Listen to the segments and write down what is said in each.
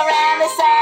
go round the sun,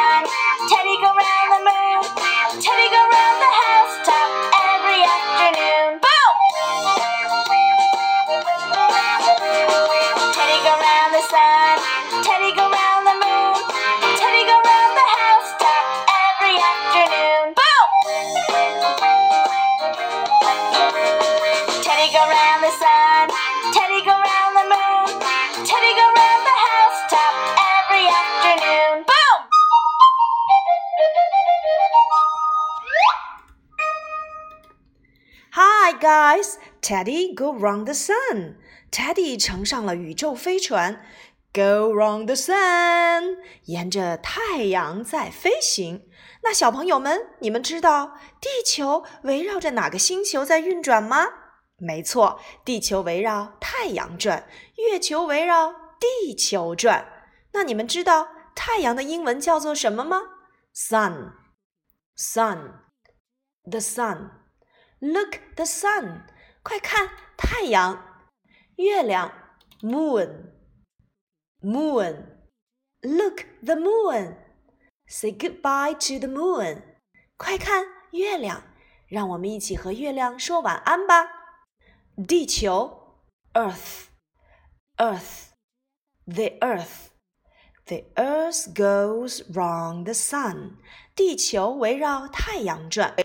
Teddy go round the sun. Teddy 乘上了宇宙飞船，Go round the sun，沿着太阳在飞行。那小朋友们，你们知道地球围绕着哪个星球在运转吗？没错，地球围绕太阳转，月球围绕地球转。那你们知道太阳的英文叫做什么吗？Sun，sun，the sun。Look the sun，快看太阳。月亮，moon，moon，look the moon，say goodbye to the moon，快看月亮，让我们一起和月亮说晚安吧。地球，earth，earth，the earth，the earth goes round the sun，地球围绕太阳转。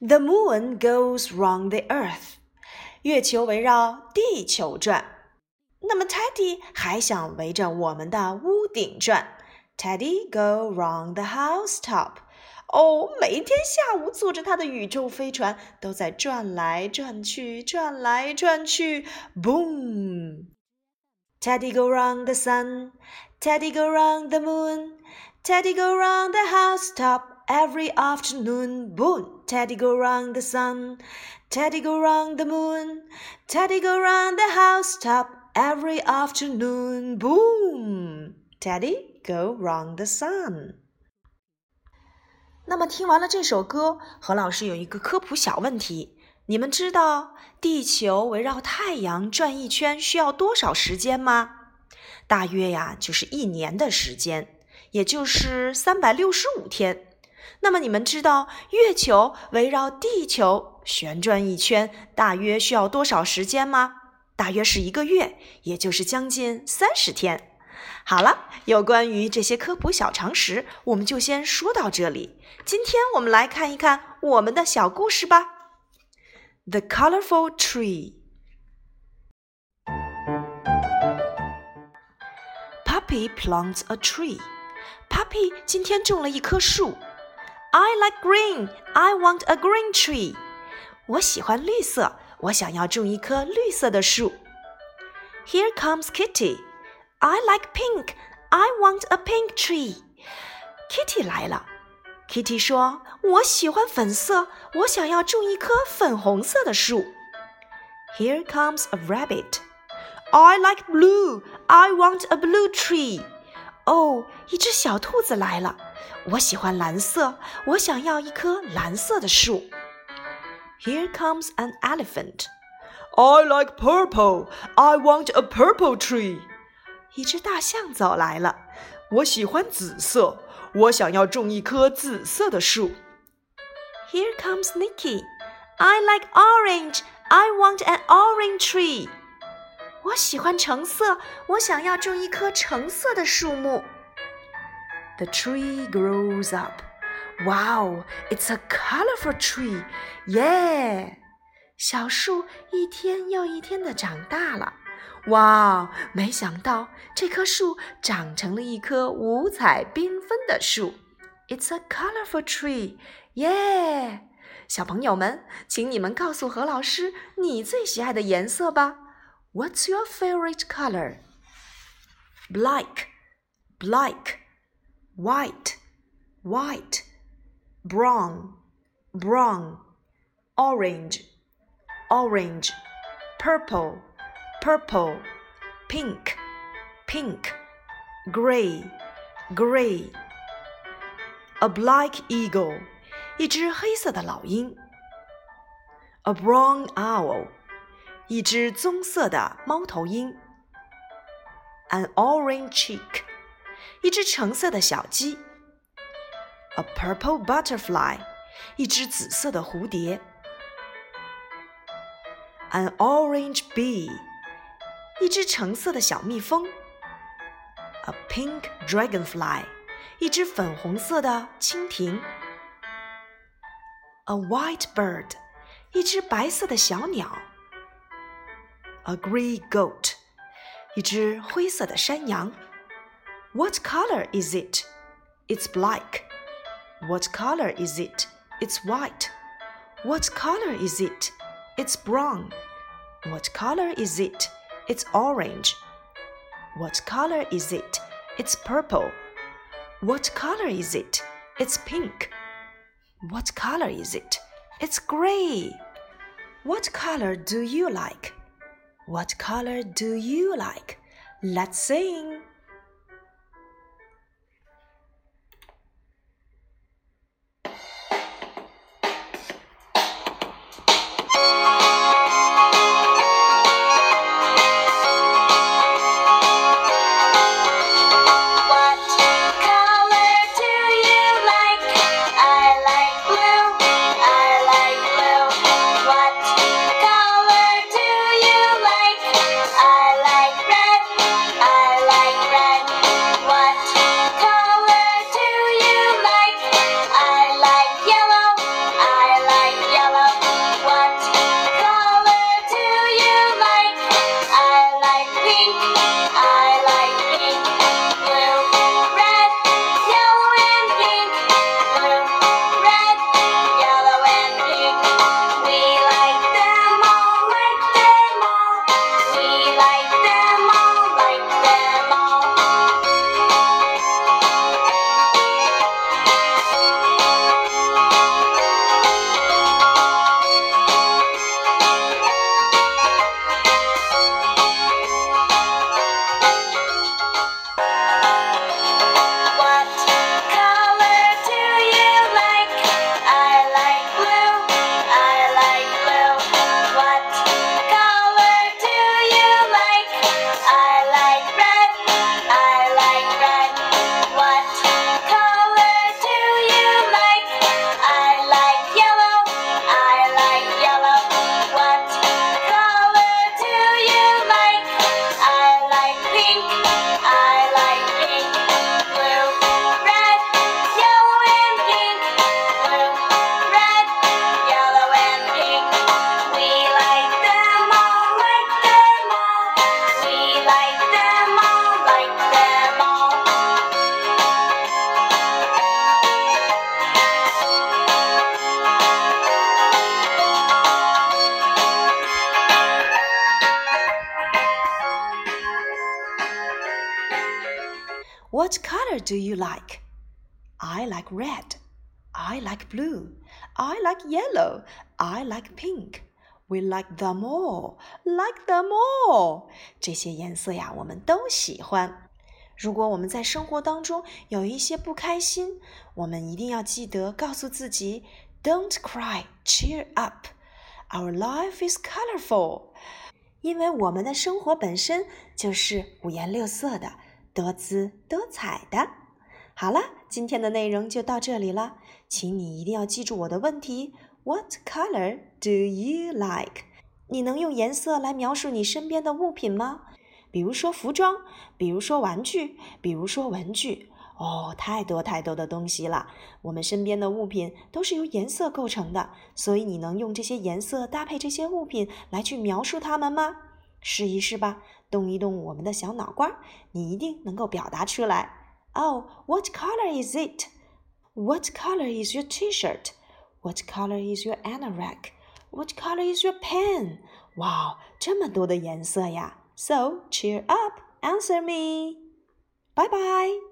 The moon goes round the earth. 月球围绕地球转，那么 Teddy 还想围着我们的屋顶转。Teddy go round the housetop。哦，每天下午坐着他的宇宙飞船，都在转来转去，转来转去。Boom! Teddy go round the sun. Teddy go round the moon. Teddy go round the housetop every afternoon. Boom! Teddy go round the sun. Teddy go round the moon. Teddy go round the housetop every afternoon. Boom! Teddy go round the sun. 那么听完了这首歌，何老师有一个科普小问题：你们知道地球围绕太阳转一圈需要多少时间吗？大约呀，就是一年的时间，也就是三百六十五天。 那么你们知道月球围绕地球旋转一圈大约需要多少时间吗？大约是一个月，也就是将近三十天。好了，有关于这些科普小常识，我们就先说到这里。今天我们来看一看我们的小故事吧。The colorful tree. Puppy plants a tree. Puppy 今天种了一棵树。I like green. I want a green tree. 我喜欢绿色，我想要种一棵绿色的树。Here comes Kitty. I like pink. I want a pink tree. Kitty 来了。Kitty 说：“我喜欢粉色，我想要种一棵粉红色的树。” Here comes a rabbit. I like blue. I want a blue tree. 哦，一只小兔子来了。我喜欢蓝色，我想要一棵蓝色的树。Here comes an elephant. I like purple. I want a purple tree. 一只大象走来了，我喜欢紫色，我想要种一棵紫色的树。Here comes Nicky. I like orange. I want an orange tree. 我喜欢橙色，我想要种一棵橙色的树木。The tree grows up. Wow, it's a colorful tree. Yeah. 小树一天又一天的长大了。哇，没想到这棵树长成了一棵五彩缤纷的树。It's a colorful tree. Yeah. 小朋友们，请你们告诉何老师你最喜爱的颜色吧。What's your favorite color? Black, black white, white, brown, brown, orange, orange, purple, purple, pink, pink, gray, gray. A black eagle, 一只黑色的老鹰。A brown owl, 一只棕色的猫头鹰。An orange chick. 一只橙色的小鸡；a purple butterfly，一只紫色的蝴蝶；an orange bee，一只橙色的小蜜蜂；a pink dragonfly，一只粉红色的蜻蜓；a white bird，一只白色的小鸟 ；a grey goat，一只灰色的山羊。What color is it? It's black. What color is it? It's white. What color is it? It's brown. What color is it? It's orange. What color is it? It's purple. What color is it? It's pink. What color is it? It's gray. What color do you like? What color do you like? Let's sing. What color do you like? I like red. I like blue. I like yellow. I like pink. We like them all. Like them all. 这些颜色呀，我们都喜欢。如果我们在生活当中有一些不开心，我们一定要记得告诉自己：Don't cry, cheer up. Our life is colorful. 因为我们的生活本身就是五颜六色的。 多姿多彩的。好了，今天的内容就到这里了，请你一定要记住我的问题：What color do you like？你能用颜色来描述你身边的物品吗？比如说服装，比如说玩具，比如说文具。哦，太多太多的东西了。我们身边的物品都是由颜色构成的，所以你能用这些颜色搭配这些物品来去描述它们吗？试一试吧，动一动我们的小脑瓜，你一定能够表达出来。Oh, what color is it? What color is your T-shirt? What color is your anorak? What color is your pen? 哇，这么多的颜色呀！So cheer up, answer me. Bye bye.